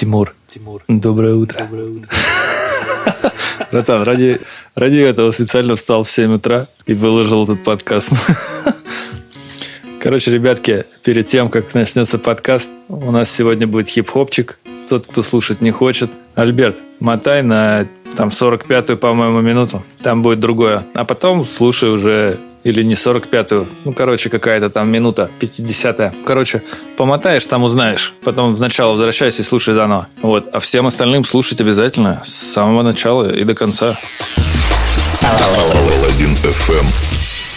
Тимур. Тимур. Доброе утро. Доброе утро. Братан, ради, ради этого специально встал в 7 утра и выложил этот подкаст. Короче, ребятки, перед тем, как начнется подкаст, у нас сегодня будет хип-хопчик. Тот, кто слушать не хочет. Альберт, мотай на там 45-ю, по-моему, минуту. Там будет другое. А потом слушай уже или не 45-ю, ну, короче, какая-то там минута, 50-я. Короче, помотаешь, там узнаешь. Потом сначала возвращайся и слушай заново. Вот. А всем остальным слушать обязательно с самого начала и до конца. Паладин FM.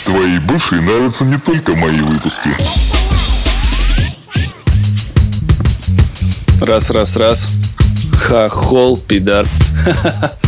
Твои бывшие нравятся не только мои выпуски. Раз, раз, раз. Хохол, пидар.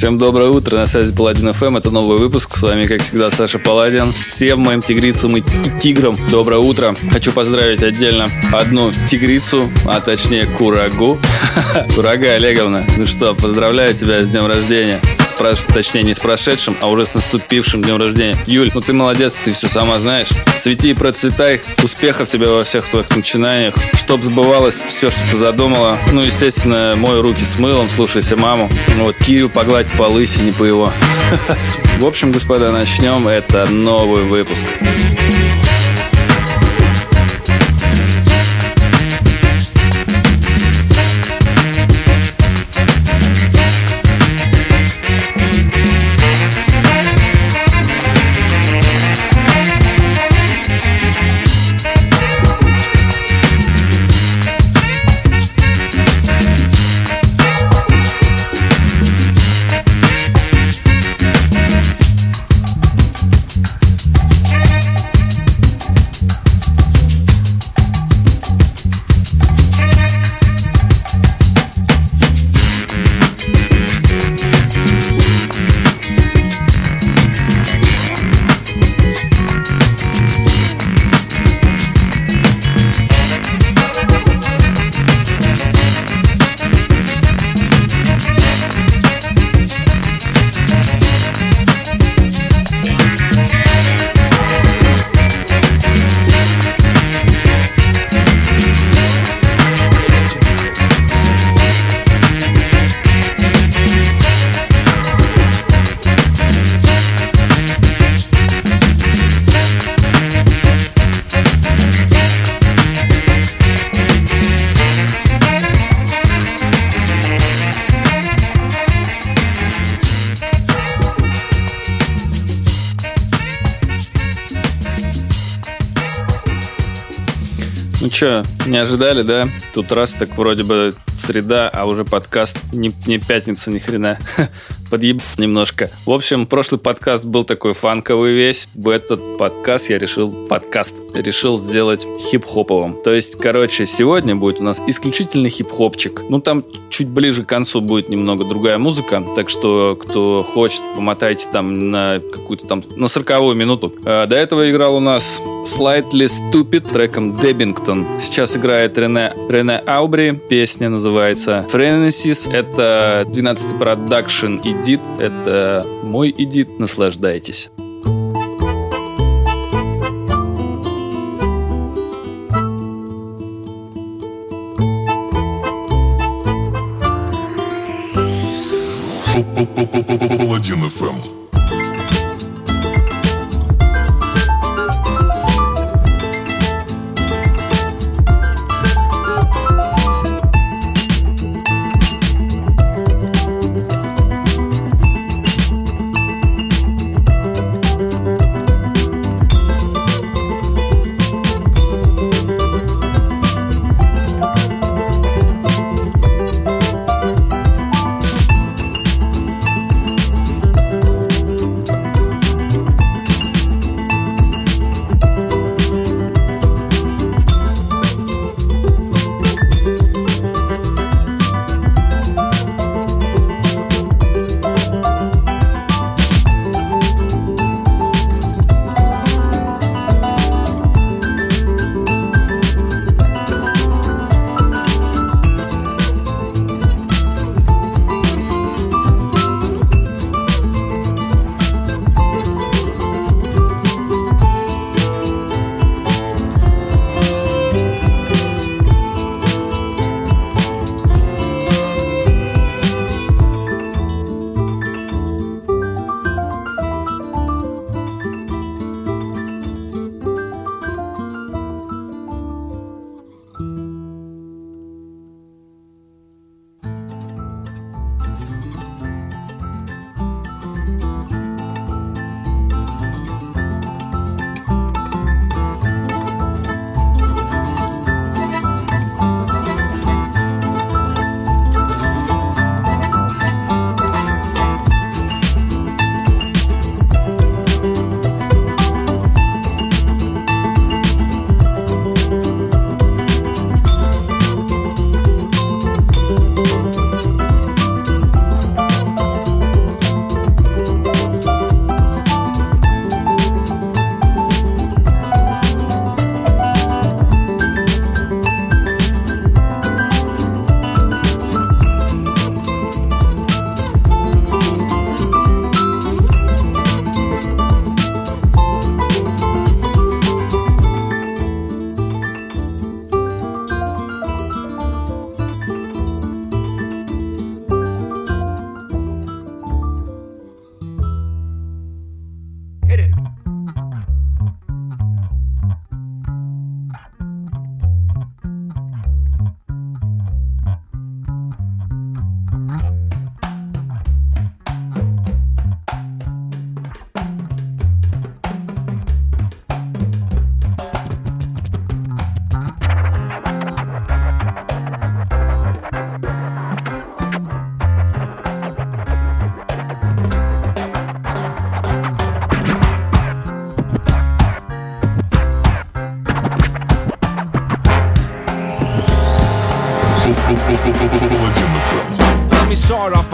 Всем доброе утро, на связи Паладин ФМ, это новый выпуск, с вами, как всегда, Саша Паладин. Всем моим тигрицам и тиграм доброе утро. Хочу поздравить отдельно одну тигрицу, а точнее курагу. Курага Олеговна, ну что, поздравляю тебя с днем рождения прош... точнее не с прошедшим, а уже с наступившим днем рождения. Юль, ну ты молодец, ты все сама знаешь. Цвети и процветай, успехов тебе во всех твоих начинаниях, чтоб сбывалось все, что ты задумала. Ну, естественно, мой руки с мылом, слушайся маму. Вот, Кирю погладь по лысине по его. В общем, господа, начнем. Это новый выпуск. Не ожидали, да? Тут раз так вроде бы среда, а уже подкаст не, не пятница ни хрена. Подъеб немножко. В общем, прошлый подкаст был такой фанковый весь. В этот подкаст я решил, подкаст, решил сделать хип-хоповым. То есть, короче, сегодня будет у нас исключительно хип-хопчик. Ну, там чуть ближе к концу будет немного другая музыка. Так что, кто хочет, помотайте там на какую-то там, на сороковую минуту. А, до этого играл у нас Slightly Stupid треком Деббингтон. Сейчас играет Рене, Рене Аубри. Песня называется Frenesis. Это 12-й продакшн эдит. Это мой эдит. Наслаждайтесь. Паладин ФМ.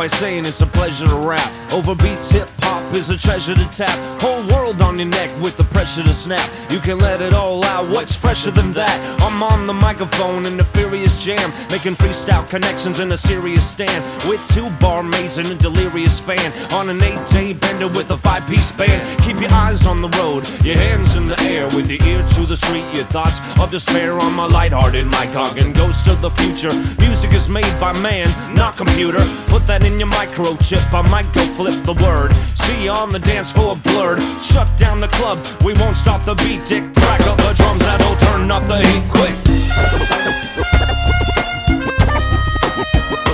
Saying it's a pleasure to rap. Over beats, hip is a treasure to tap. Whole world on your neck with the pressure to snap. You can let it all out. What's fresher than that? I'm on the microphone in a furious jam, making freestyle connections in a serious stand with two barmaids and a delirious fan on an eight-day bender with a five-piece band. Keep your eyes on the road, your hands in the air, with your ear to the street. Your thoughts of despair on my lighthearted mic and ghost of the future. Music is made by man, not computer. Put that in your microchip. I might go flip the word. See on the dance floor blurred. Shut down the club. We won't stop the beat, dick. Crack up the drums, that'll turn up the heat quick.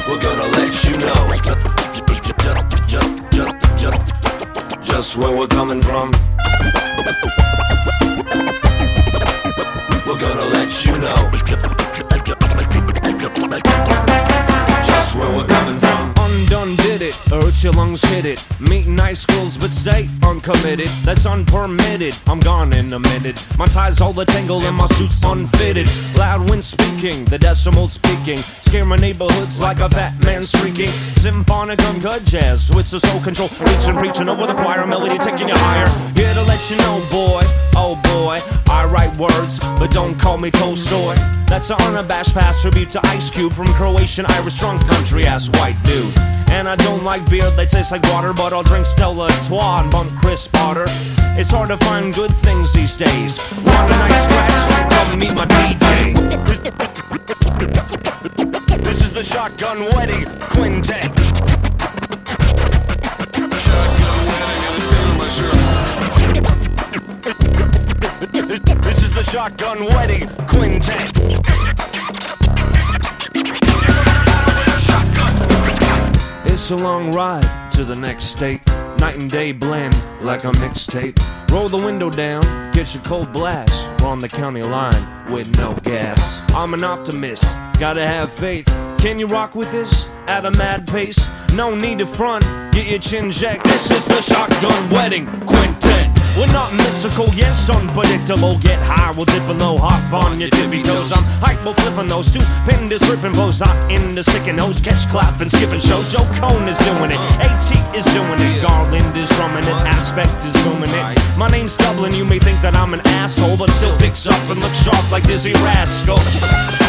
We're gonna let you know just, just, just, just, just where we're coming from. We're gonna let you know just where we're coming from. Undone did it, Hurt your lungs hit it. Meet nice girls but stay uncommitted. That's unpermitted. I'm gone in a minute. My ties all a tangle and my suit's unfitted. Loud when speaking, the decimal speaking. Scare my neighborhoods like a fat man streaking. Symphonic uncut jazz, twist of soul control. Reaching, preaching over the choir, melody taking you higher. Here to let you know, boy, oh boy, I write words, but don't call me Tolstoy. That's an unabashed past tribute to Ice Cube from Croatian, Irish, drunk country ass white dude. And I don't like beer that tastes like water, but I'll drink Stella Artois and bump Chris Potter. It's hard to find good things these days. Want a nice scratch? Come meet my DJ. This is the Shotgun Wedding Quintet. This is the Shotgun Wedding Quintet. A long ride to the next state. Night and day blend like a mixtape. Roll the window down, get your cold blast. We're on the county line with no gas. I'm an optimist, gotta have faith. Can you rock with this at a mad pace? No need to front, get your chin jacked. This is the Shotgun Wedding Quintet. We're not mystical, yes, unpredictable. Get high, we'll dip a low hop on your tippy toes. I'm hyper flipping those two pin this ripping flows. Hot in the sticking nose, catch clapping, skipping shows. Joe Cone is doing it, AT is doing it, Garland is drumming it, Aspect is booming it. My name's Dublin, you may think that I'm an asshole, but still fix up and look sharp like Dizzee Rascal.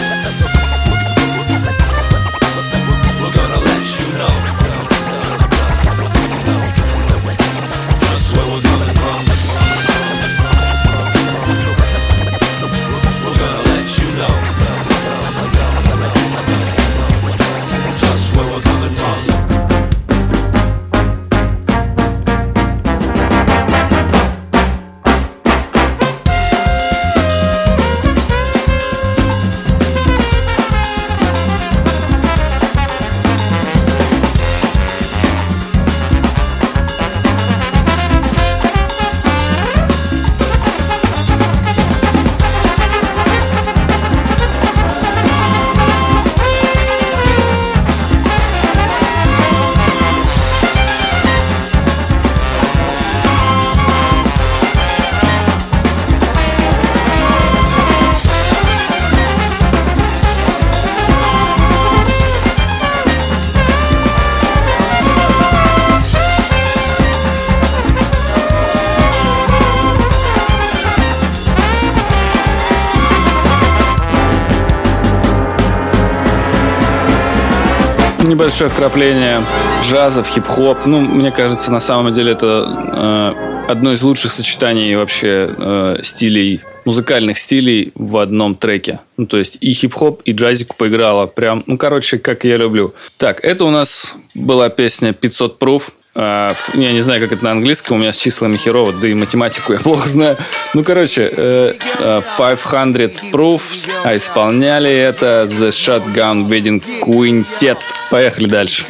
Небольшое вкрапление джаза в хип-хоп. Ну, мне кажется, на самом деле это э, одно из лучших сочетаний вообще э, стилей, музыкальных стилей в одном треке. Ну, то есть и хип-хоп, и джазику поиграла. Прям, ну, короче, как я люблю. Так, это у нас была песня 500 Proof. А, я не знаю, как это на английском, у меня с числами херово, да и математику я плохо знаю. Ну, короче, э, э, 500 Proofs, а исполняли это The Shotgun Wedding Quintet. Поехали дальше.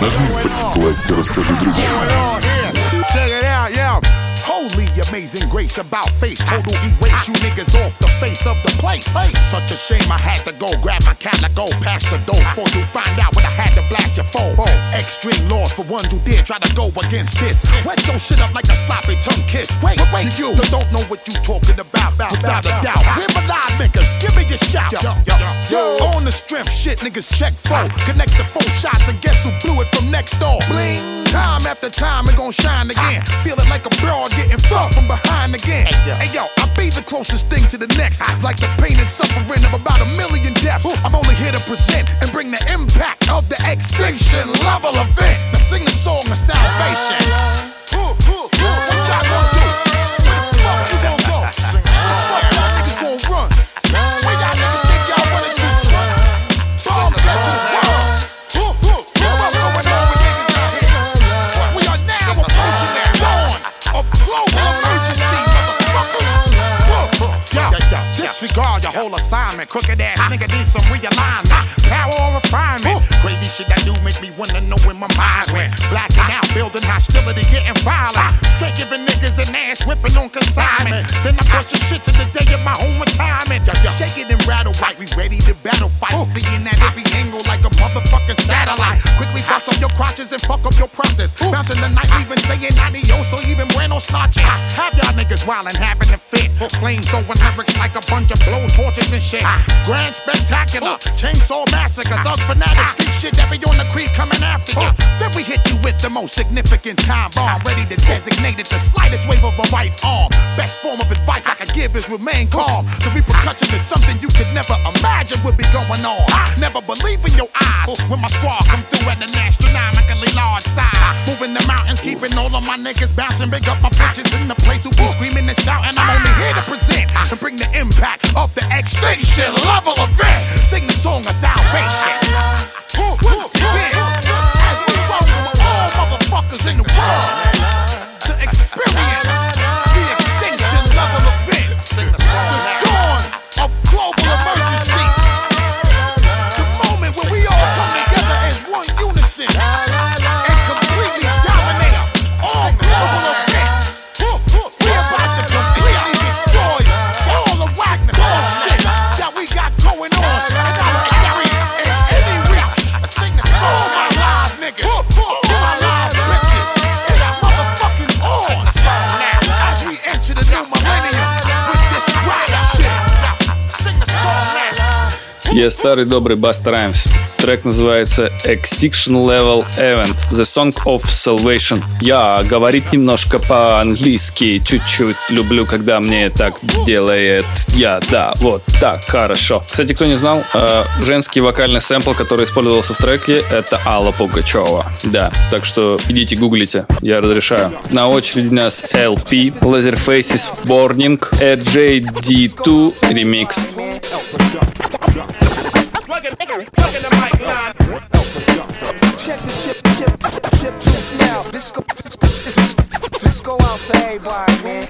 Нажми лайк и расскажи другим. Check amazing grace about face. Total erase you niggas off the face of the place. Such a shame I had to go grab my cat pass go past the door for you find out what I had to blast your phone. Extreme laws for one who did try to go against this. Wet your shit up like a sloppy tongue kiss. Wait, wait, you don't know what you talking about. about without a doubt, we're alive, niggas. Give me your shout. Yo, yo, yo, yo. On the strength, shit, niggas check four. Connect the four shots and guess who blew it from next door. Bling. Time after time, it gon' shine again. Feel it like a broad getting fucked from behind again. Hey yo, I be the closest thing to the next. Like the pain and suffering of about a million deaths. I'm only here to present and bring the impact of the extinction level event. Now sing the song of salvation. Disregard your whole assignment. Crooked ass nigga need some realignment. Power or refinement. Crazy shit that do make me wanna know where my mind went. Blacking out, building hostility, getting violent. Straight giving niggas an ass whipping on consignment. Then I push your shit to the day of my own retirement. Shake it and rattle right, we ready to battle fight. Seeing that every angle like a satellite. Quickly bust up your crotches and fuck up your process. Bouncing the night, even saying adios or even buenos noches. Have y'all niggas wildin' having a fit. Flame throwing lyrics like a bunch of blow torches and shit. Grand spectacular, chainsaw massacre, thug fanatic, street shit that be on the creek coming after you. Then we hit you with the most significant time bomb, ready to designate it the slightest wave of a right arm. Best form of advice I could give is remain calm. The repercussion is something you could never imagine would be going on. Never believe in your eyes when my squad come through at an astronomically large size. Moving the mountains, keeping all of my niggas bouncing. Big up my bitches in the place who be screaming and shouting. I'm only here to present and bring the impact of the extinction level event. Sing the song of salvation. Я старый добрый Баста Раймс. Трек называется Extinction Level Event The Song of Salvation. Я говорить немножко по-английски, чуть-чуть люблю, когда мне так делает я, да, вот так, хорошо. Кстати, кто не знал, э, женский вокальный сэмпл, который использовался в треке, это Алла Пугачева. Да, так что идите гуглите, я разрешаю. На очереди у нас LP, Laserfaces Warning, AJD2 Remix. Plugging, plugging the mic line. Check the chip, chip, chip, chip now. This go, this go out to everybody, man.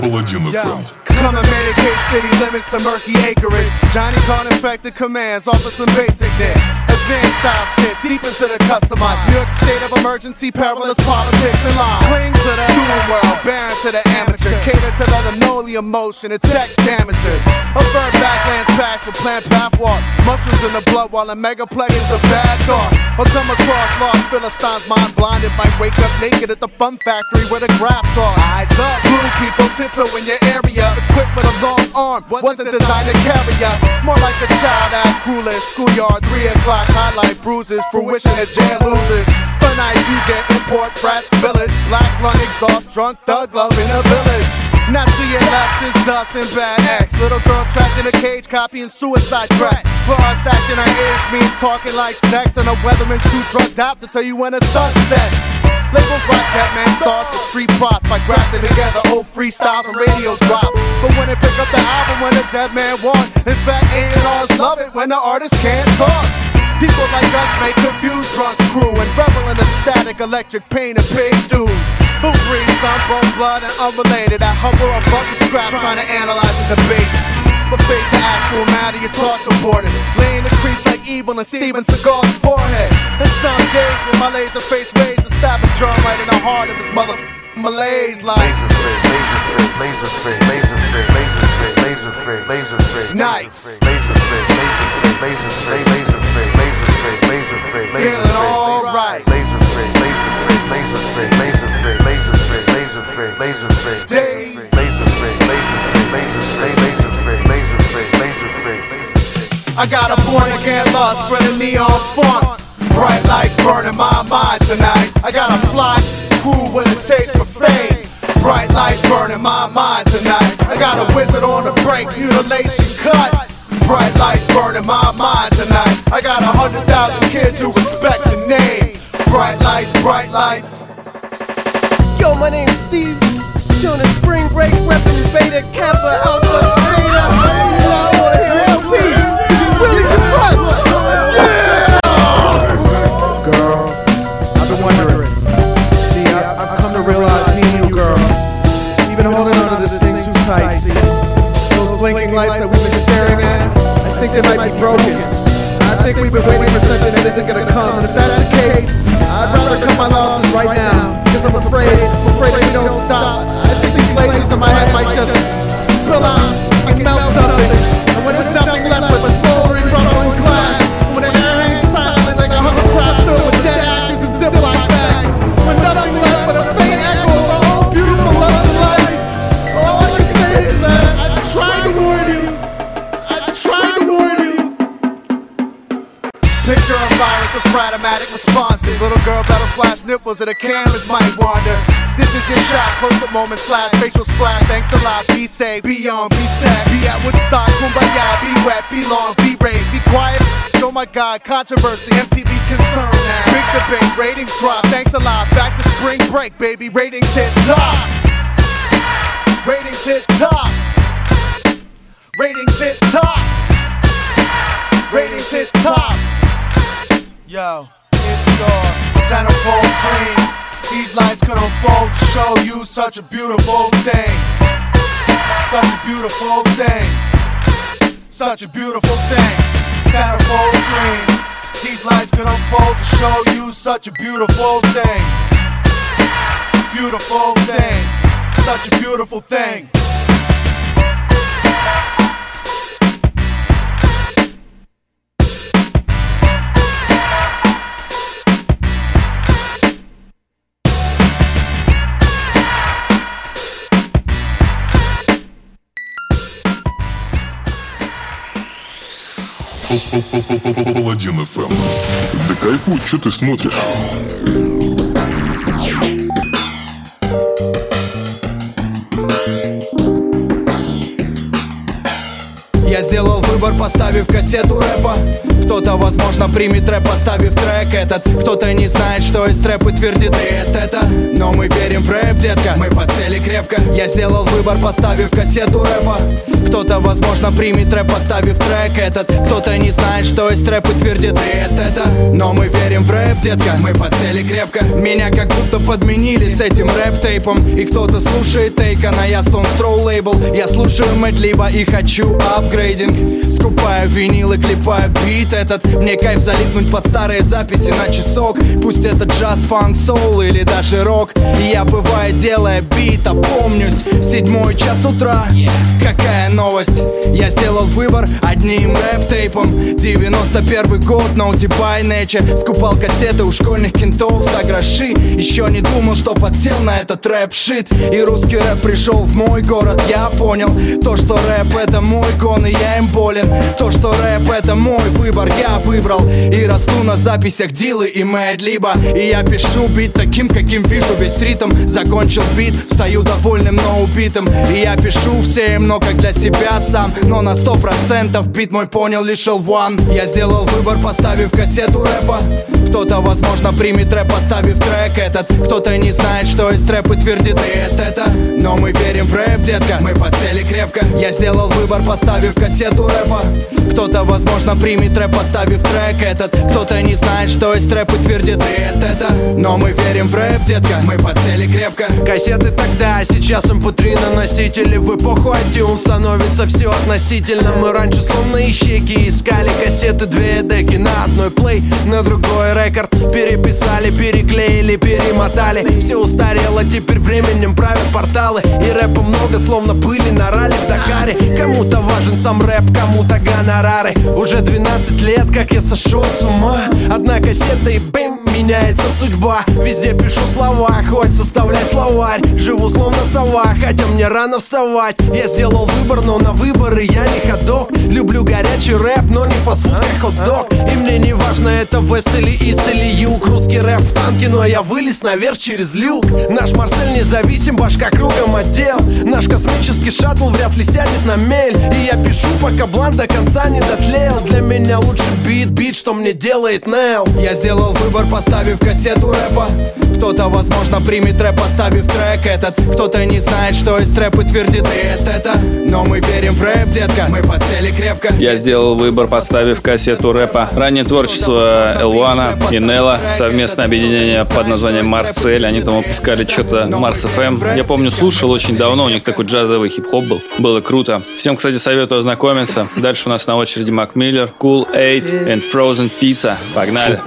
Паладин FM. Come and mitigate city limits to murky acreage. Johnny can't infect the commands, offer some basic net. Advanced style skit, deep into the customized. New York state of emergency, perilous politics and line. Cling to the doom world, barren to the amateur. To the linoleum motion, and tech damages. Avert backlands packed with plant pathwalk. Mushrooms in the blood while a megaplex is a bad thought. Or come across lost Philistines, mind blinded. Might wake up naked at the fun factory where the graphs are. Eyes up, blue people tiptoe in your area. Equipped with a long arm, wasn't designed to carry ya. More like a child act cruelest. Schoolyard, 3 o'clock, highlight bruises. Fruition of jail losers. For nights you get import brats, village. Black lung exhaust, drunk thug love in a village. Not to your left is dust and bad X. Little girl trapped in a cage copying suicide track. For us acting our age means talking like sex. And the weatherman's too drugged out to tell you when the sun sets. Labels like that man starts the street props by grafting together old freestyles and radio drops. But when they pick up the album when the dead man walks, in fact, A&Rs love it when the artist can't talk. People like us make confused drunks crew and revel in the static electric pain and pay dues. Who breathes some bone blood and unrelated? I hover above the scrap trying to analyze and debate. But fake the actual matter, your thoughts reported. Laying the crease like evil in Steven Seagal's forehead. And some days with my laser face raised to stab a drum right in the heart of his mother malaise like Nice. Feeling alright. Dave. I got a born again lust for the neon font. Bright lights burning my mind tonight. I got a fly cool with a taste for fame. Bright lights burning my mind tonight. I got a wizard on the break, mutilation cut. Bright lights burning my mind tonight. I got a hundred thousand kids who respect the name. Bright lights, bright lights. Yo, my name's Steve. Chillin' spring break, reppin' Beta Kappa Alpha Beta. You know, I wanna hear LP. Really compressed. Girl, I've been wondering. See, I've come to realize me and you, girl, you've been holding on to this thing too tight. See, those blinking lights that we've been staring at, I think they might be broken. I think we've been waiting for something that isn't gonna come. And if that's the case, I'd rather cut my losses right now. Because I'm afraid, I'm afraid we don't stop, I think these lasers in my head might just spill out and melt something. And when there's nothing left but flash nipples and the cameras might wander. This is your shot, post the moment slash facial splash. Thanks a lot, be safe, be on, be sad, be at Woodstock, kumbaya, be wet, be long, be brave, be quiet. Oh my God, controversy, MTV's concerned now. Big debate, ratings drop. Thanks a lot, back to spring break, baby. Ratings hit top. Ratings hit top. Ratings hit top. Ratings hit top. Yo, it's your centerfold dream. These lights could unfold to show you such a beautiful thing. Such a beautiful thing. Such a beautiful thing. Centerfold dream. These lights could unfold to show you such a beautiful thing. Beautiful thing. Such a beautiful thing. Паладин ФМ. Да кайфуй, что ты смотришь? Я сделал выбор, поставив кассету рэпа. Кто-то, возможно, примет рэп, поставив трек этот. Кто-то не знает, что из трэп и твердит «Привет, это Но мы верим в рэп, детка, мы по цели крепко. Я сделал выбор, поставив кассету рэпа. Кто-то, возможно, примет рэп, поставив трек этот. Кто-то не знает, что из трэп и твердит «Привет, это Но мы верим в рэп, детка, мы по цели крепко. Меня как будто подменили с этим рэп-тейпом. И кто-то слушает тейка на я Stone Throw лейбл Я слушаю либо и хочу апгрейдинг Скупаю винил и клепаю бит этот. Мне кайф залипнуть под старые записи на часок. Пусть это джаз, фанк, соул или даже рок. И я бывает делая бит, опомнюсь. Седьмой час утра, какая новость? Я сделал выбор одним рэп-тейпом. 91 год, ноути by nature Скупал кассеты у школьных кентов за гроши. Еще не думал, что подсел на этот рэп-шит И русский рэп пришел в мой город Я понял, то, что рэп это мой гон И я им болен. То, что рэп это мой выбор Я выбрал. И расту на записях Дилы и Мэд Либо. И я пишу бит таким, каким вижу весь ритм. Закончил бит, стою довольным, но убитым. И я пишу всем, но как для себя сам. Но на сто процентов бит мой понял лишь L1 Я сделал выбор, поставив кассету рэпа Кто-то, возможно, примет рэп, поставив трек этот. Кто-то не знает, что из трэп и твердит «Привет, это. Но мы верим в рэп, детка, мы по цели крепко. Я сделал выбор, поставив кассету рэпа. Кто-то, возможно, примет рэп, поставив трек этот. Кто-то не знает, что из трэп и твердит «Привет, это. Но мы верим в рэп, детка, мы по цели крепко. Кассеты тогда, а сейчас mp3 на носителе В эпоху iTunes становится все относительно Мы раньше словно ищейки искали кассеты Две деки на одной плей, на другой рекорд. Переписали, переклеили, перемотали. Все устарело, теперь временем правят порталы. И рэпа много, словно пыли на ралли в Дакаре. Кому-то важен сам рэп, кому-то гонорары. Уже 12 лет, как я сошел с ума. Одна кассета и бэм, меняется судьба. Везде пишу слова, хоть составляй словарь. Живу словно сова, хотя мне рано вставать. Я сделал выбор, но на выборы я не ходок. Люблю горячий рэп, но не фастфуд, как хот-дог. И мне не важно, это вест или ист или юг? Русский рэп в танке, но я вылез наверх через люк. Наш Марсель независим, башка кругом отдел. Наш космический шаттл вряд ли сядет на мель. И я пишу, пока блан до конца не дотлел Для меня лучше бит, бит, что мне делает Нел. Я сделал выбор, поставив кассету рэпа. Кто-то, возможно, примет рэп, поставив трек этот. Кто-то не знает, что из трэп и твердит и это, это. Но мы верим в рэп, детка, мы подсели крепко. Я сделал выбор, поставив кассету рэпа. Раннее творчество Элвана и Нелла, совместное объединение под названием Марсель. Они там выпускали что-то Марс FM. Я помню, слушал очень давно, у них такой джазовый хип-хоп был. Было круто. Всем, кстати, советую ознакомиться. Дальше у нас на очереди Мак Миллер, Cool 8 and Frozen Pizza. Погнали.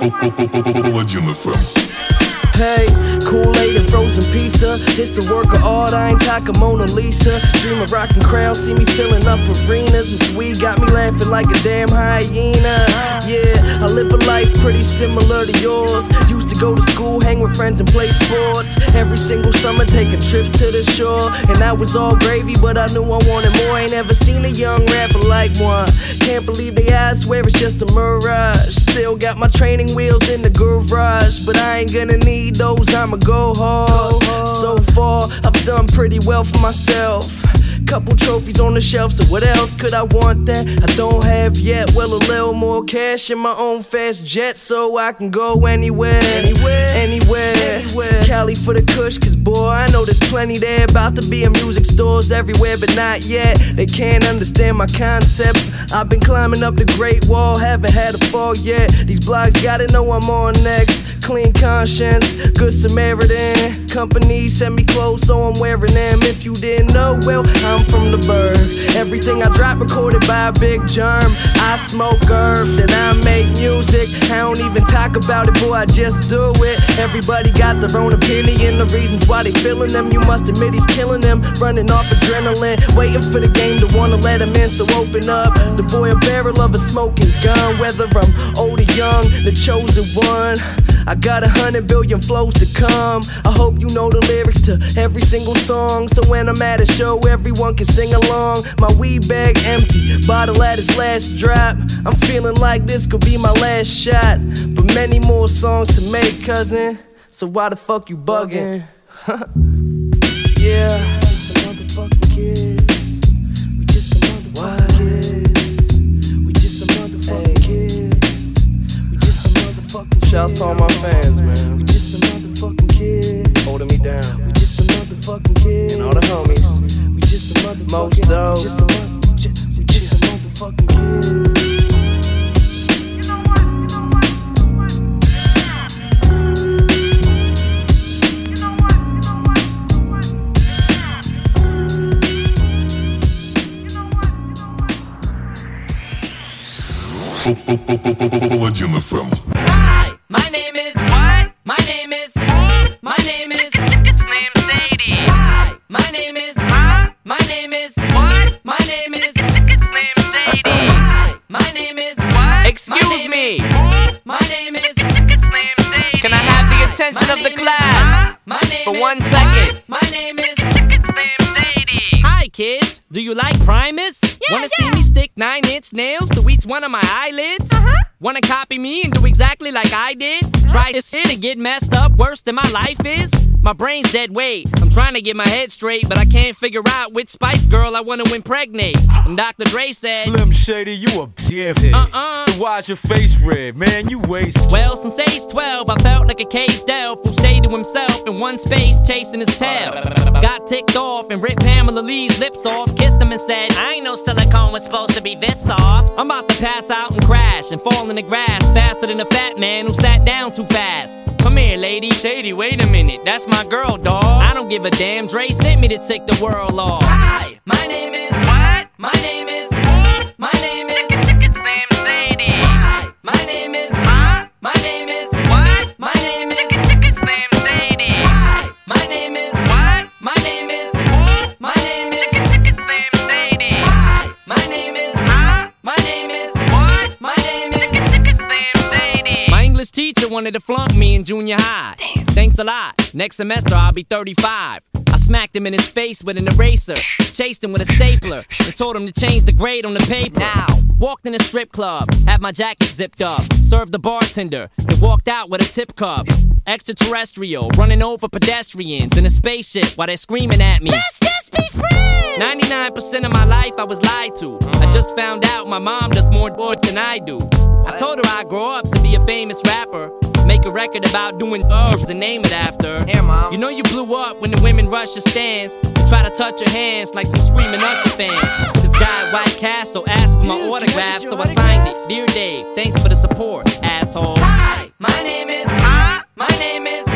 Hey, Kool-Aid and frozen pizza. It's a work of art, I ain't talking Mona Lisa. Dream of rocking crowds, see me filling up arenas. This weed got me laughing like a damn hyena. Yeah, I live a life pretty similar to yours. Used to go to school, hang with friends and play sports. Every single summer, taking trips to the shore. And that was all gravy, but I knew I wanted more. Ain't ever seen a young rapper like one. Can't believe they ass swear it's just a mirage. Still got my training wheels in the garage, but I ain't gonna need those. I'ma go hard. So far, I've done pretty well for myself. Couple trophies on the shelf, so what else could I want that I don't have yet? Well, a little more cash in my own fast jet, so I can go anywhere, anywhere, anywhere. anywhere. Cali for the kush, cause boy, I know there's plenty there. About to be in music stores everywhere, but not yet. They can't understand my concept. I've been climbing up the Great Wall, haven't had a fall yet. These blogs gotta know I'm on next. Clean conscience, good Samaritan. Company send me clothes, so I'm wearing them. If you didn't know, well, I'm from the bird. Everything I drop recorded by a big germ. I smoke herb, then I make music. I don't even talk about it, boy, I just do it. Everybody got their own opinion, the reasons why they feeling them. You must admit he's killing them, running off adrenaline, waiting for the game to wanna let him in. So open up, the boy a barrel of a smoking gun. Whether I'm old or young, the chosen one. I got a hundred billion flows to come. I hope you know the lyrics to every single song. So when I'm at a show, everyone can sing along. My weed bag empty, bottle at its last drop. I'm feeling like this could be my last shot. But many more songs to make, cousin. So why the fuck you bugging? yeah, just some motherfucking kids. Shouts to all my fans, man. We just some motherfucking kids. Holding me down. We just some motherfucking kids. And all the homies. We just some motherfucking Most dope. We just some, mother- ju- we just some motherfucking kids. Паладин FM. Hi, my name is what? My name is my name is Slim Shady. Hi, my name is my name is what? My name is Slim Shady. Hi, my name is what? Excuse me. My name is Slim Shady. Can I have the attention of the class My name for one second? My name is Slim Shady. Hi, kids. Do you like Primus? Yeah, Wanna see me stick nine inch nails to each one of my eyelids? Uh-huh. Wanna copy me and do exactly like I did? Try to sit and get messed up worse than my life is? My brain's dead weight. I'm trying to get my head straight, but I can't figure out which Spice Girl I wanna impregnate. And Dr. Dre said, Slim Shady, you a dickhead. Uh-uh. Why's your face red, man? You waste. Well, since age 12, I felt like a caged elf who stayed to himself in one space chasing his tail. Got ticked off and ripped Pamela Lee's lips off, kissed him and said, I ain't know silicone was supposed to be this soft. I'm about to pass out and crash and fall in the grass faster than a fat man who sat down too fast. Come here, lady. Shady, wait a minute. That's my girl, dawg. I don't give a damn. Dre sent me to take the world off. Hi, my name is what? My name is my name in junior high. Damn. Thanks a lot. Next semester I'll be 35. I smacked him in his face with an eraser, chased him with a stapler, and told him to change the grade on the paper. Now, walked in a strip club, had my jacket zipped up, served the bartender, and walked out with a tip cup. Extraterrestrial, running over pedestrians in a spaceship while they're screaming at me. Let's just be friends! 99% of my life I was lied to. I just found out my mom does more than I do. I told her I'd grow up to be a famous rapper. Make a record about doing herbs and name it after. Here, mom. You know you blew up when the women rush your stands. and Try to touch your hands like some screaming Usher fans. This guy at White Castle asked for my autograph, so I signed it. Dear Dave, thanks for the support, asshole. Hi, my name is. Hi, my name is.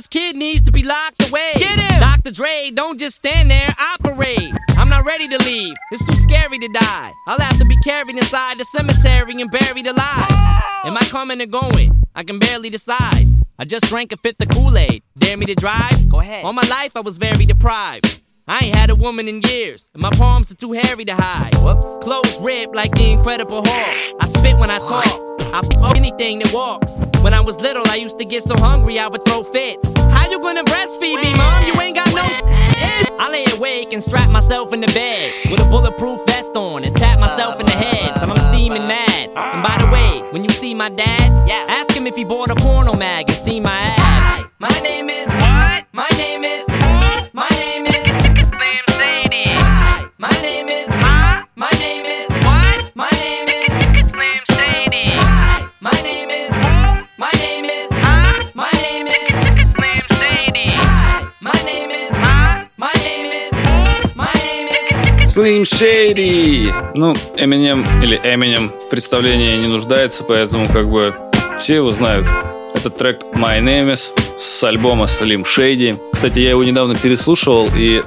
This kid needs to be locked away. Get him. Dr. Dre, don't just stand there, operate. I'm not ready to leave. It's too scary to die. I'll have to be carried inside the cemetery and buried alive. Am I coming or going? I can barely decide. I just drank a fifth of Kool-Aid. Dare me to drive? Go ahead. All my life I was very deprived. I ain't had a woman in years, and my palms are too hairy to hide. Whoops. Clothes ripped like the Incredible Hulk. I spit when I talk. I f anything that walks. When I was little, I used to get so hungry I would throw fits. How you gonna breastfeed me, mom? You ain't got no. I lay awake and strap myself in the bed with a bulletproof vest on and tap myself in the head till I'm steaming mad. And by the way, when you see my dad, ask him if he bought a porno mag and see my ad. My name is Slim Shady. Ну, Eminem или Eminem в представлении не нуждается, поэтому как бы все его знают. Этот трек My Name Is с альбома Slim Shady. Кстати, я его недавно переслушивал, и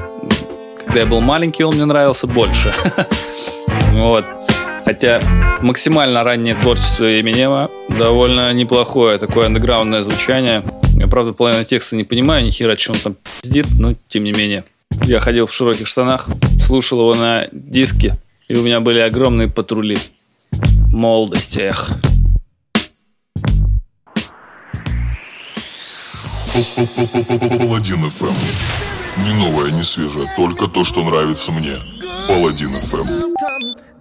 когда я был маленький, он мне нравился больше. Вот. Хотя максимально раннее творчество Эминема довольно неплохое, такое андеграундное звучание. Я, правда, половину текста не понимаю, ни хера, что он там пиздит, но тем не менее. Я ходил в широких штанах, слушал его на диске, и у меня были огромные патрули. Молодости, эх. Паладин ФМ. Не новое, не свежее, только то, что нравится мне. Паладин ФМ.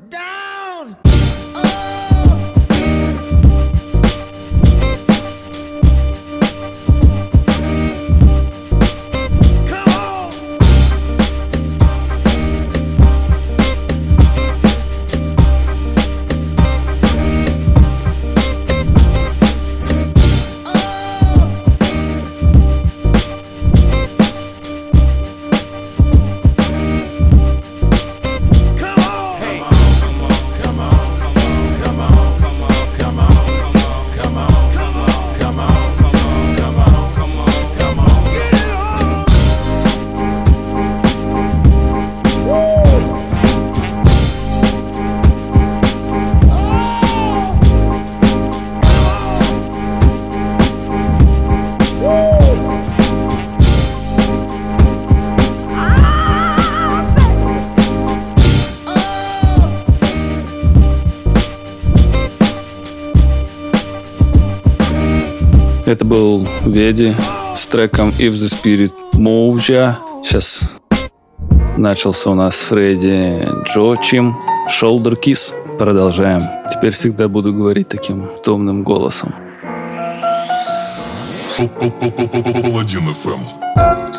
Был Веди с треком If the Spirit Moja. Сейчас начался у нас Фредди Джочим Shoulder Kiss. Продолжаем. Теперь всегда буду говорить таким томным голосом. Паладин ФМ.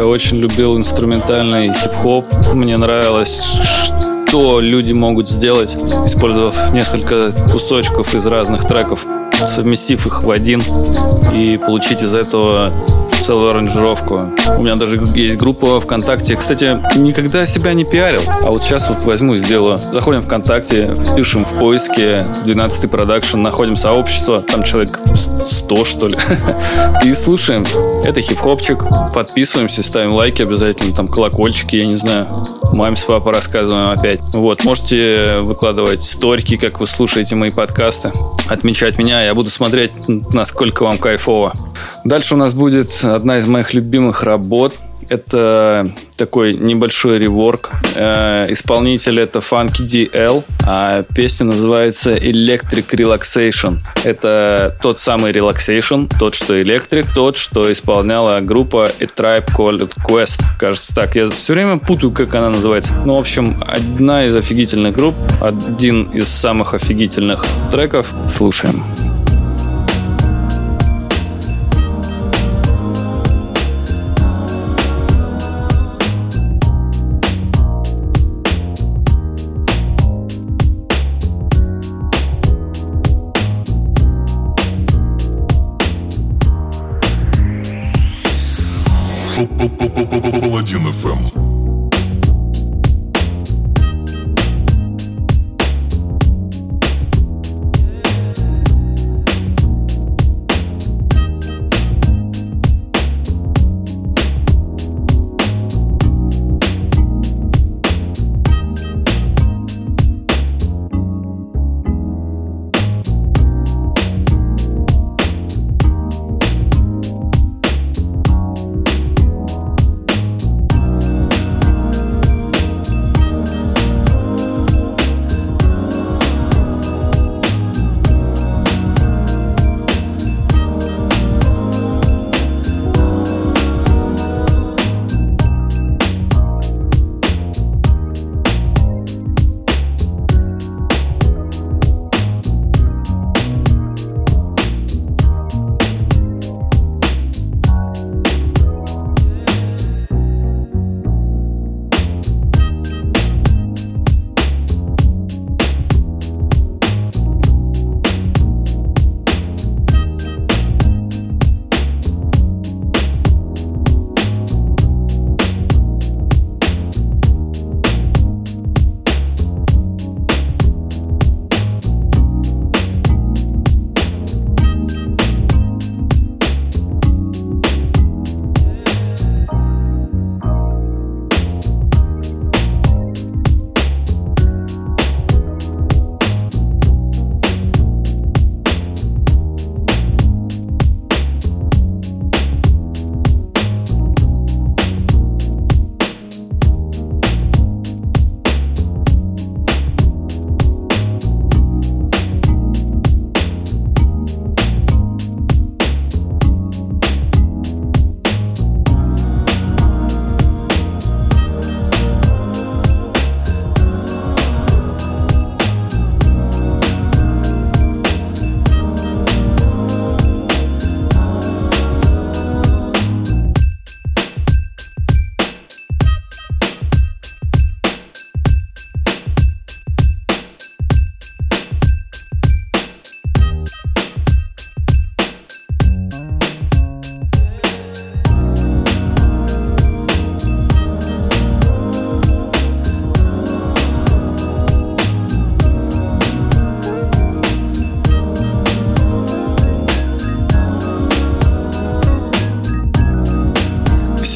Давненько очень любил инструментальный хип-хоп. Мне нравилось, что люди могут сделать, использовав несколько кусочков из разных треков, совместив их в один и получить из этого целую аранжировку. У меня даже есть группа ВКонтакте. Кстати, никогда себя не пиарил. А вот сейчас вот возьму и сделаю. Заходим ВКонтакте, пишем в поиске 12 продакшн, находим сообщество, там человек 100, что ли. И слушаем. Это хип-хопчик. Подписываемся, ставим лайки обязательно, там колокольчики, я не знаю. Маме с папой рассказываем опять. Вот, можете выкладывать сторики, как вы слушаете мои подкасты. Отмечать меня, я буду смотреть, насколько вам кайфово. Дальше у нас будет одна из моих любимых работ. Это такой небольшой реворк. Э, исполнитель это Funky DL, а песня называется Electric Relaxation. Это тот самый Relaxation, тот, что Electric, тот, что исполняла группа A Tribe Called Quest. Кажется так. Я все время путаю, как она называется. Ну, в общем, одна из офигительных групп, один из самых офигительных треков. Слушаем. Паладин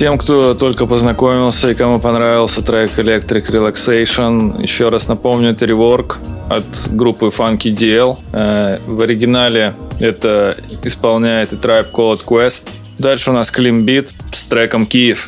Всем, кто только познакомился и кому понравился трек Electric Relaxation, еще раз напомню, это реворк от группы Funky DL. Э, В оригинале это исполняет и Tribe Called Quest. Дальше у нас Clean Beat с треком Киев.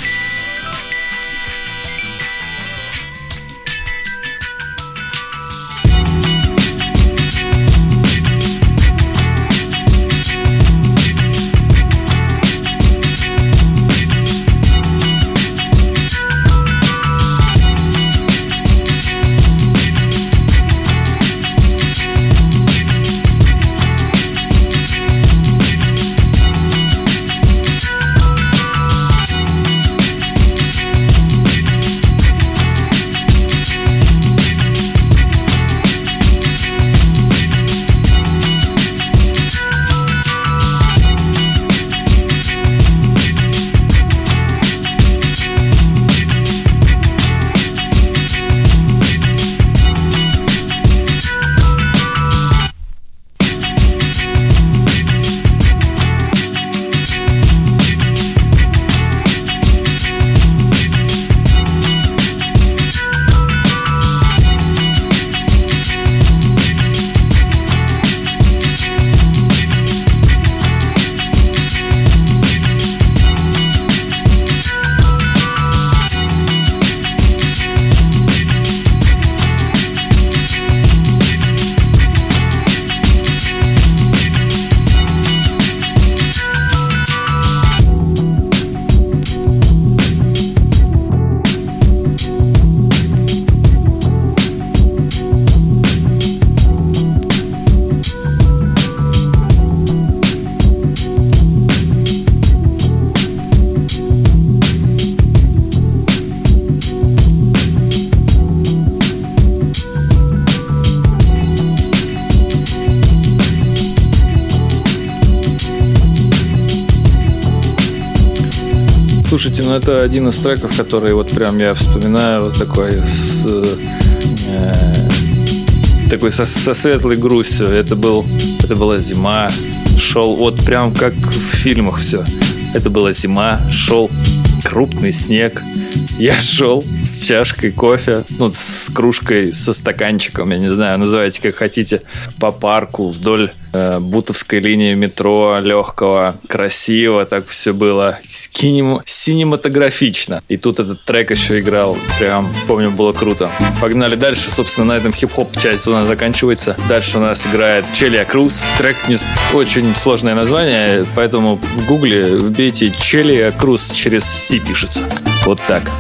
Слушайте, ну это один из треков, который вот прям я вспоминаю вот такой с э, такой со, со светлой грустью. Это был, это была зима, шел вот прям как в фильмах все. Это была зима, шел крупный снег. Я шел с чашкой кофе, ну, с кружкой, со стаканчиком, я не знаю, называйте как хотите, по парку вдоль Бутовской линии метро легкого, красиво так все было, Кинем... синематографично. И тут этот трек еще играл, прям, помню, было круто. Погнали дальше, собственно, на этом хип-хоп часть у нас заканчивается. Дальше у нас играет Челия Круз. Трек не... очень сложное название, поэтому в гугле вбейте Челия Круз через C пишется. Вот так.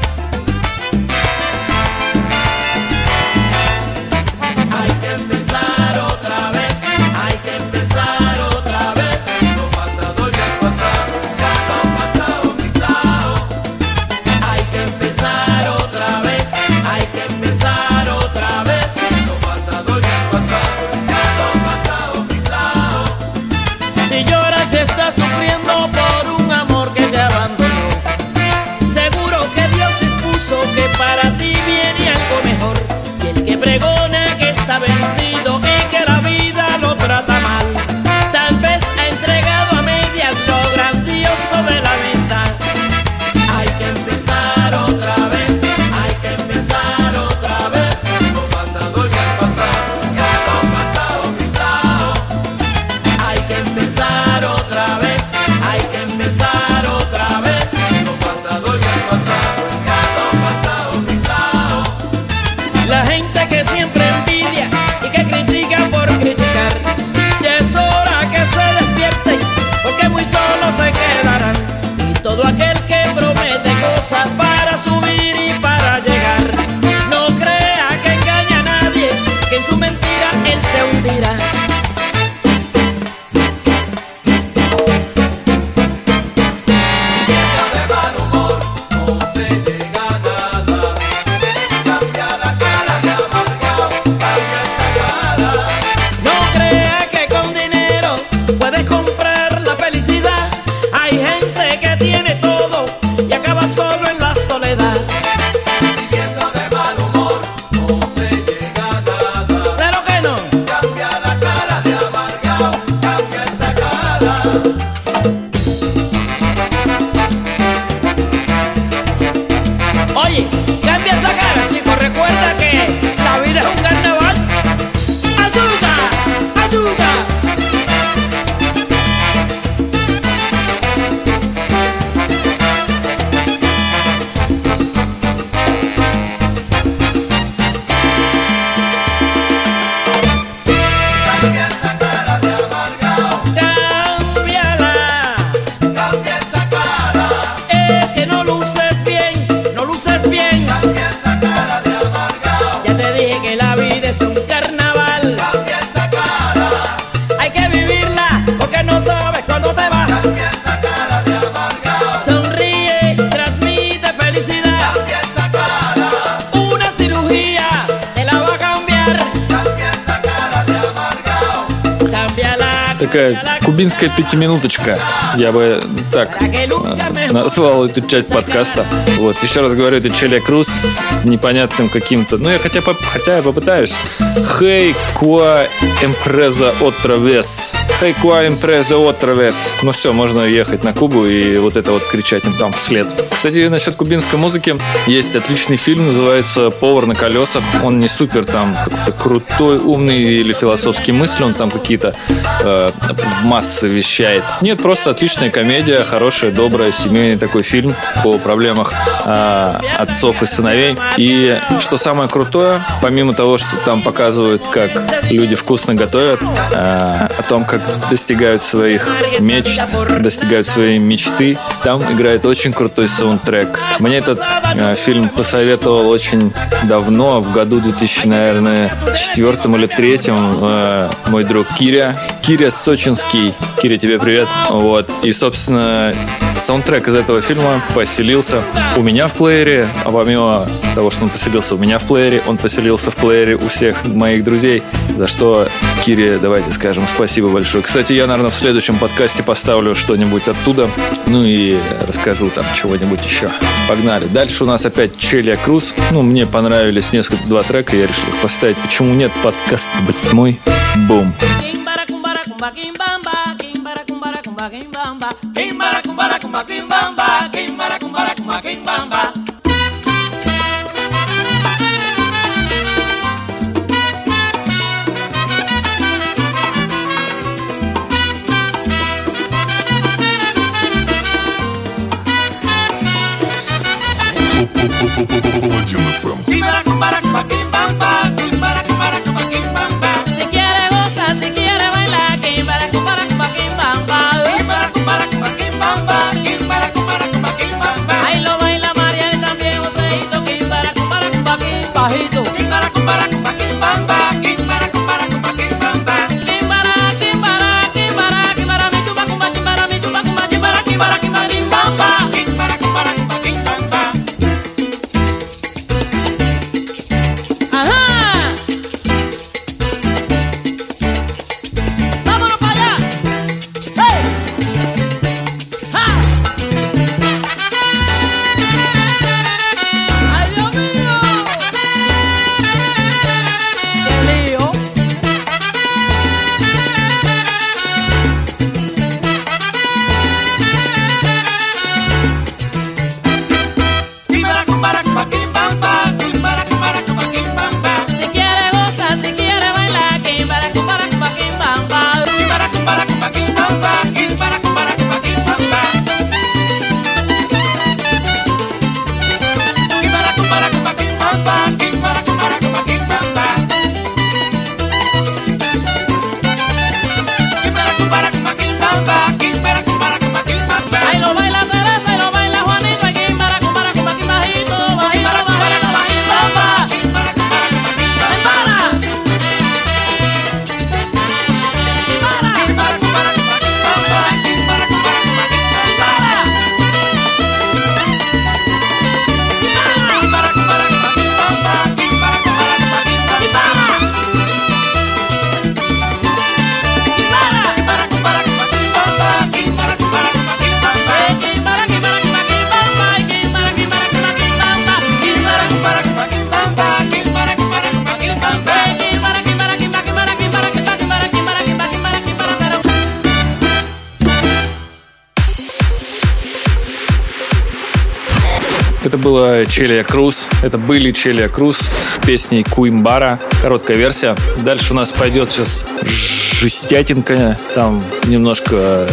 Кубинская пятиминуточка. Я бы так э, назвал эту часть подкаста. Вот, еще раз говорю, это Челия Круз с непонятным каким-то... Ну, я хотя, поп- хотя я попытаюсь. Хей, куа эмпреза отравес. Хей, куа эмпреза отравес. Ну все, можно ехать на Кубу и вот это вот кричать им там вслед. Кстати, насчет кубинской музыки. Есть отличный фильм, называется «Повар на колесах». Он не супер там какой-то крутой, умный или философский мысли, он там какие-то э, массы вещает. Нет, просто отличная комедия, хорошая, добрая, семейный такой фильм по проблемах э, отцов и сыновей. И что самое крутое, помимо того, что там показывают, как люди вкусно готовят, э, о том, как достигают своих мечт, достигают своей мечты, там играет очень крутой саундтрек. Мне этот э, фильм посоветовал очень давно, в году 2000, наверное, четвертом или третьем, э, мой друг Киря. Киря Сочинский. Киря, тебе привет. Вот. И, собственно, саундтрек из этого фильма поселился у меня в плеере, а помимо того, что он поселился у меня в плеере, он поселился в плеере у всех моих друзей, за что Кире давайте скажем спасибо большое. Кстати, я, наверное, в следующем подкасте поставлю что-нибудь оттуда, ну и расскажу там чего-нибудь еще. Погнали. Дальше у нас опять Челия Круз. Ну, мне понравились несколько, два трека, я решил их поставить. Почему нет? Подкаст, блядь, мой. Бум. kimbamba kimbamba kimbara kumbara kumba kimbamba kimbara kumbara kumba kimbamba. Kimbara kumbara kumba kimbamba kimbara para Была Челия Круз. Это были Челия Круз с песней Куимбара. Короткая версия. Дальше у нас пойдет сейчас жестятинка. Там немножко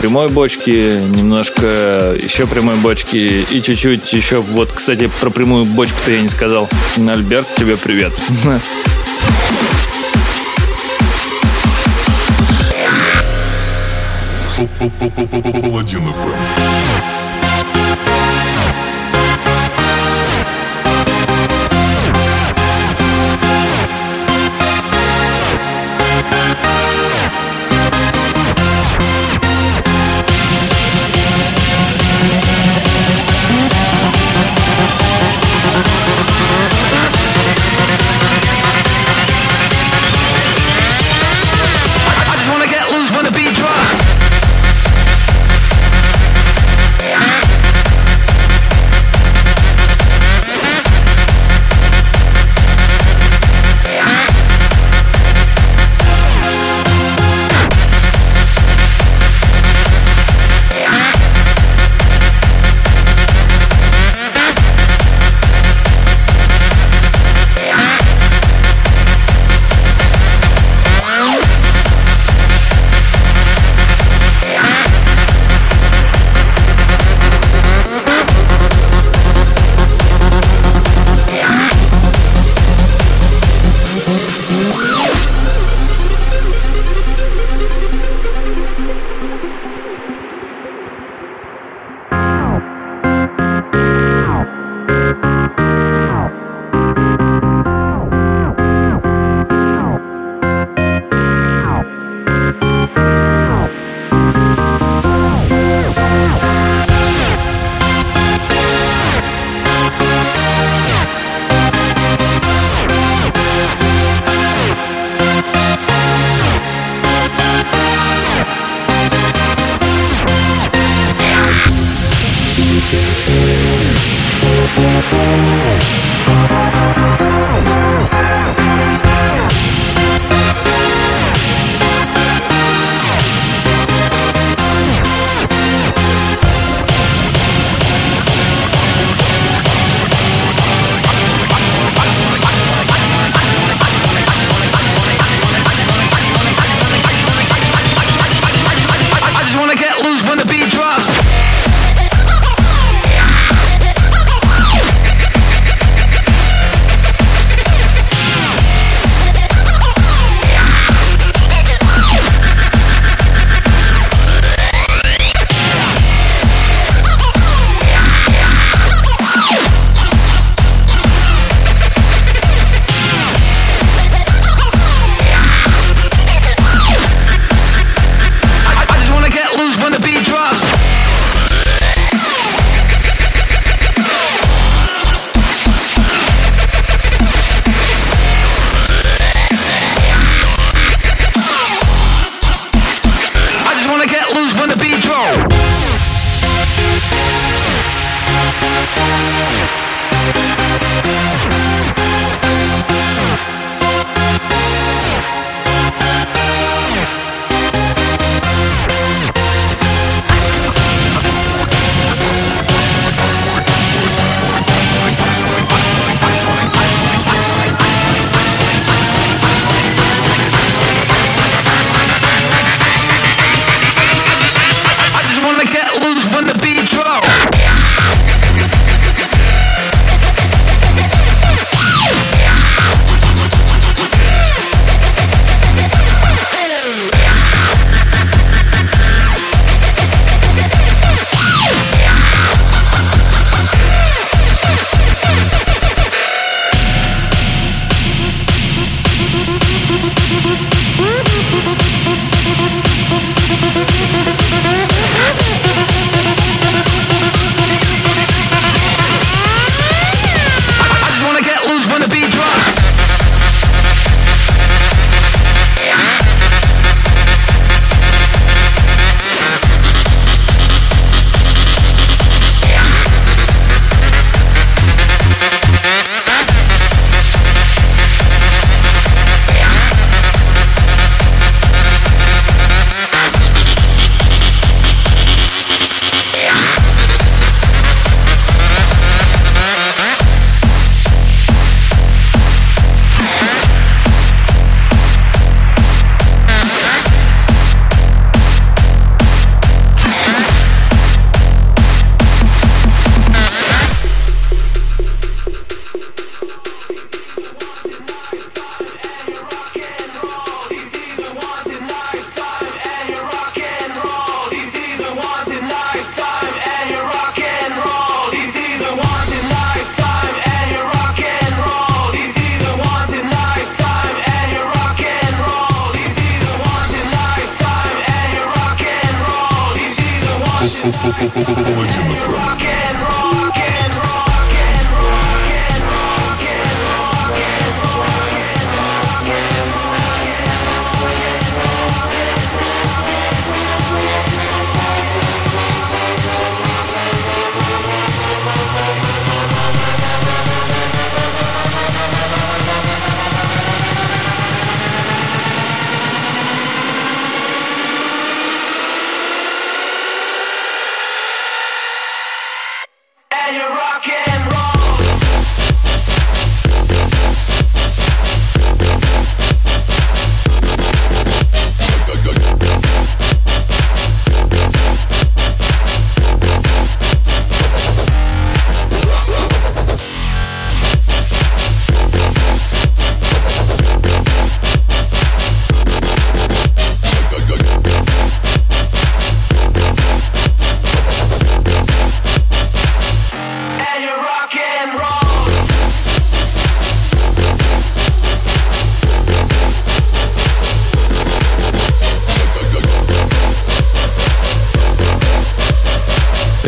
прямой бочки, немножко еще прямой бочки и чуть-чуть еще. Вот, кстати, про прямую бочку-то я не сказал. Альберт, тебе привет.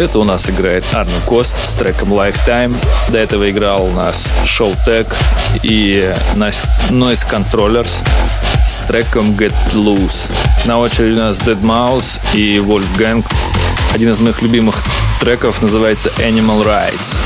Это у нас играет Арно Кост с треком Lifetime. До этого играл у нас Show Tech и Noise Controllers с треком Get Loose. На очереди у нас Dead Mouse и Wolfgang. Один из моих любимых треков называется Animal Rights.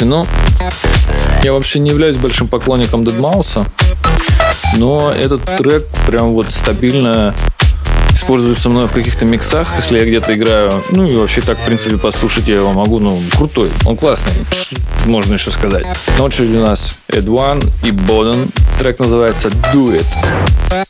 Слушайте, ну, я вообще не являюсь большим поклонником Дедмауса, но этот трек прям вот стабильно используется мной в каких-то миксах, если я где-то играю. Ну и вообще так, в принципе, послушать я его могу. Ну, крутой, он классный, можно еще сказать. На очереди у нас Эдуан и Боден. Трек называется Do It.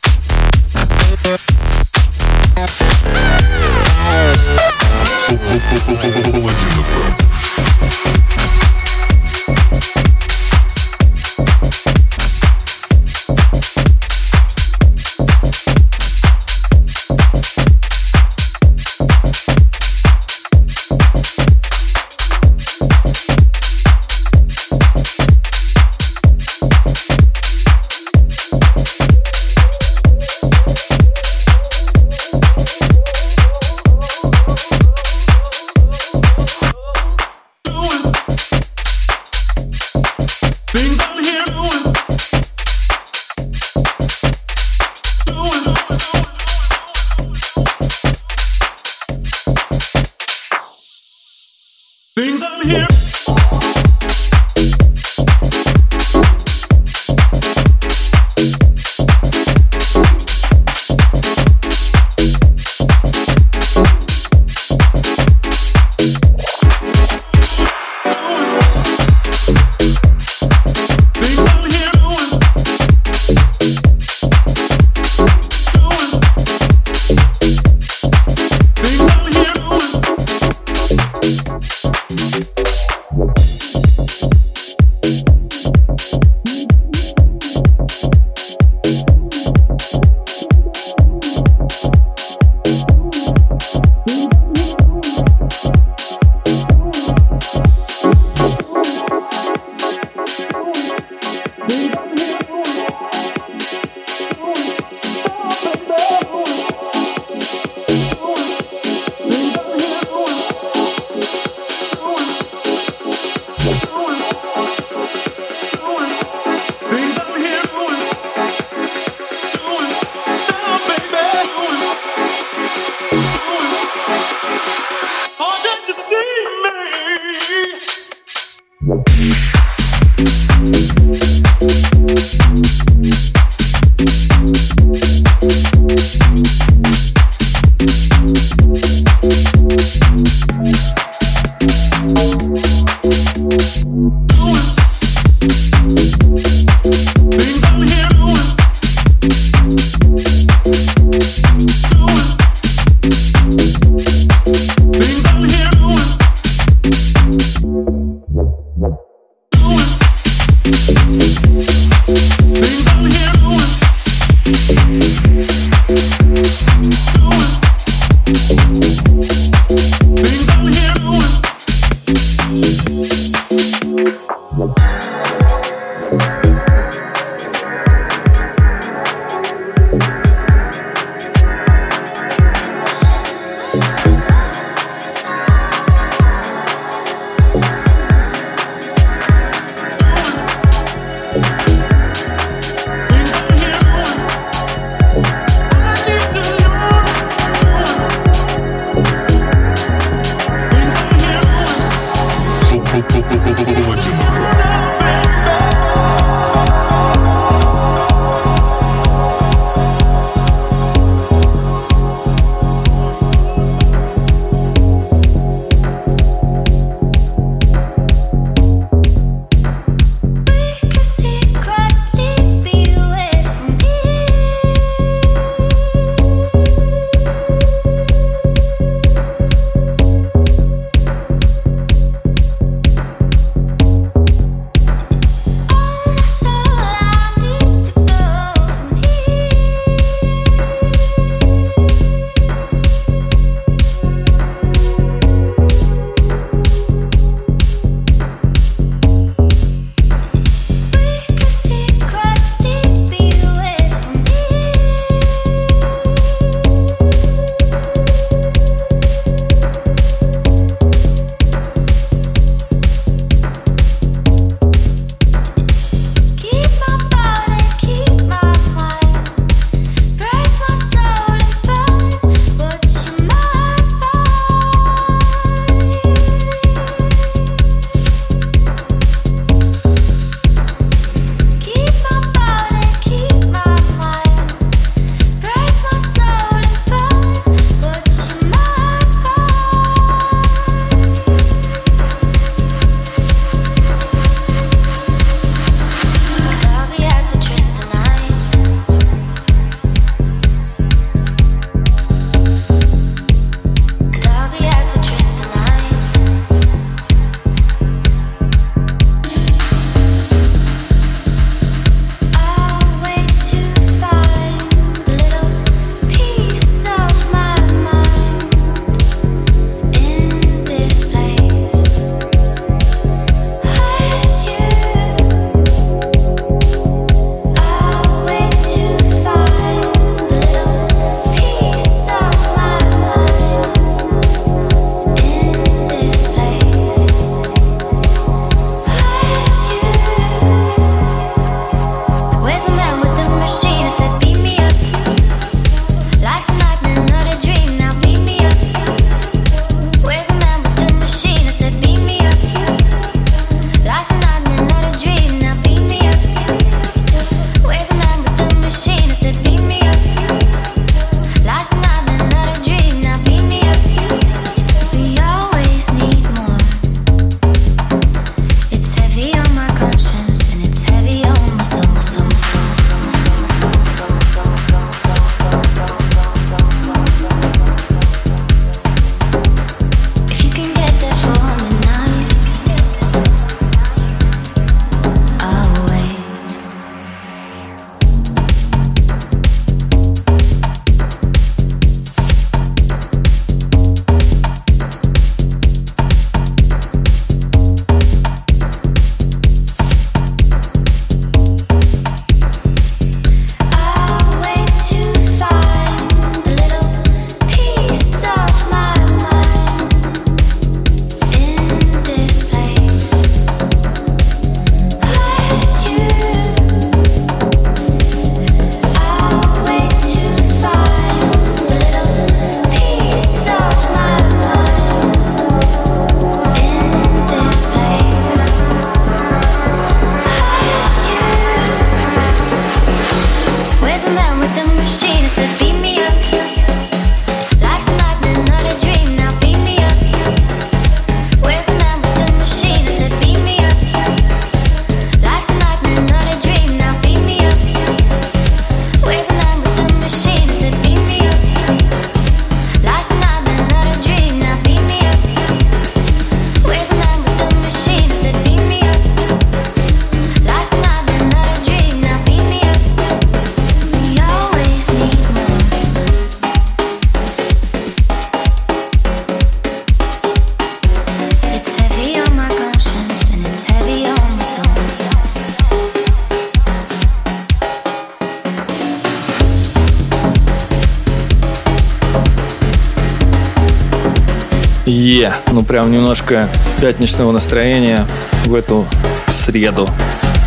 Прям немножко пятничного настроения в эту среду.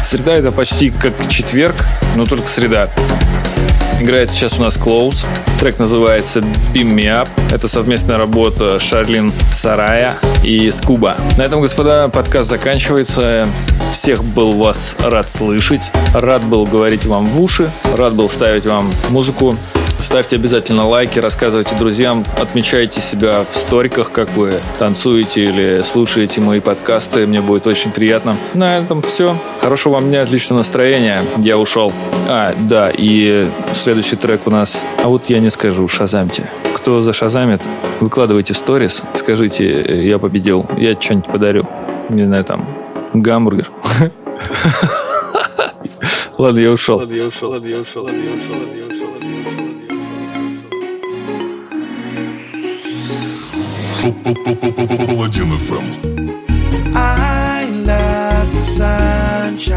Среда это почти как четверг, но только среда. Играет сейчас у нас Close. Трек называется Beam Me Up. Это совместная работа Шарлин Сарая и Скуба. На этом, господа, подкаст заканчивается. Всех был вас рад слышать. Рад был говорить вам в уши. Рад был ставить вам музыку. Ставьте обязательно лайки, рассказывайте друзьям, отмечайте себя в сториках, как вы танцуете или слушаете мои подкасты. Мне будет очень приятно. На этом все. Хорошего вам дня, отличного настроения. Я ушел. А, да, и следующий трек у нас... А вот я не скажу, шазамьте. Кто зашазамит, выкладывайте в сторис, скажите, э, я победил, я что-нибудь подарю. Не знаю, там, гамбургер. Ладно, я ушел. Ладно, я ушел. Ладно, я ушел. Ладно, я ушел. Паладин FM. I love the sunshine.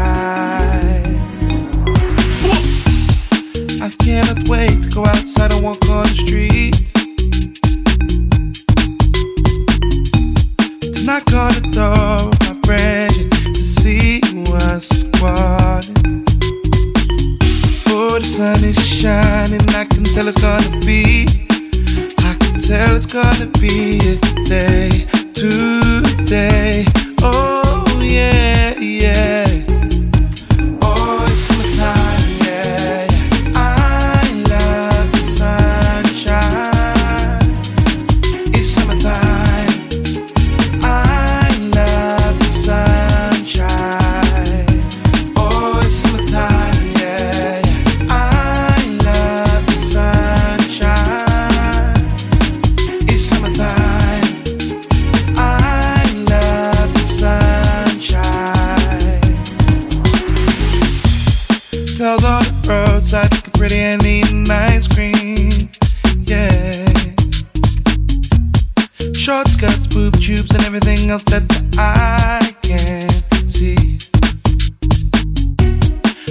I cannot wait to go outside and walk on the street. To knock on the door of my friend to see what's calling. Oh, the sun is shining, I can tell it's gonna be. It's gonna be a day today. Short skirts, boob tubes, and everything else that I can see.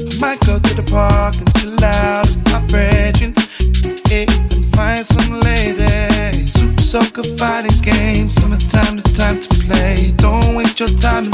I might go to the park and chill out with my brethren. And find some lady. Super soccer fighting games. Summertime, the time to play. Don't waste your time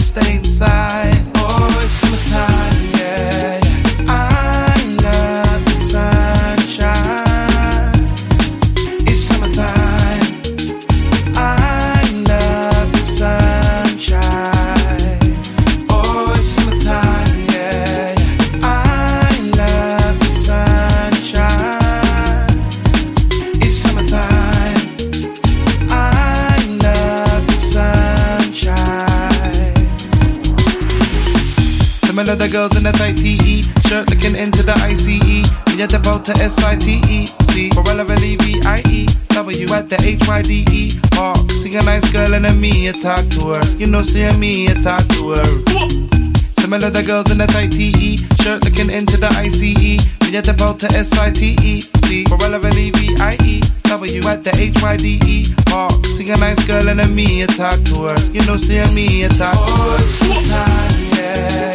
You know, see me, talk to her. Similar to girls in the tight TE shirt, looking into the ICE. We at the boat to S-I-T-E. See, for relevant. W at the H-Y-D-E. Hawk, see a nice girl and a me, to her. You know, see me, to her. Summertime, yeah,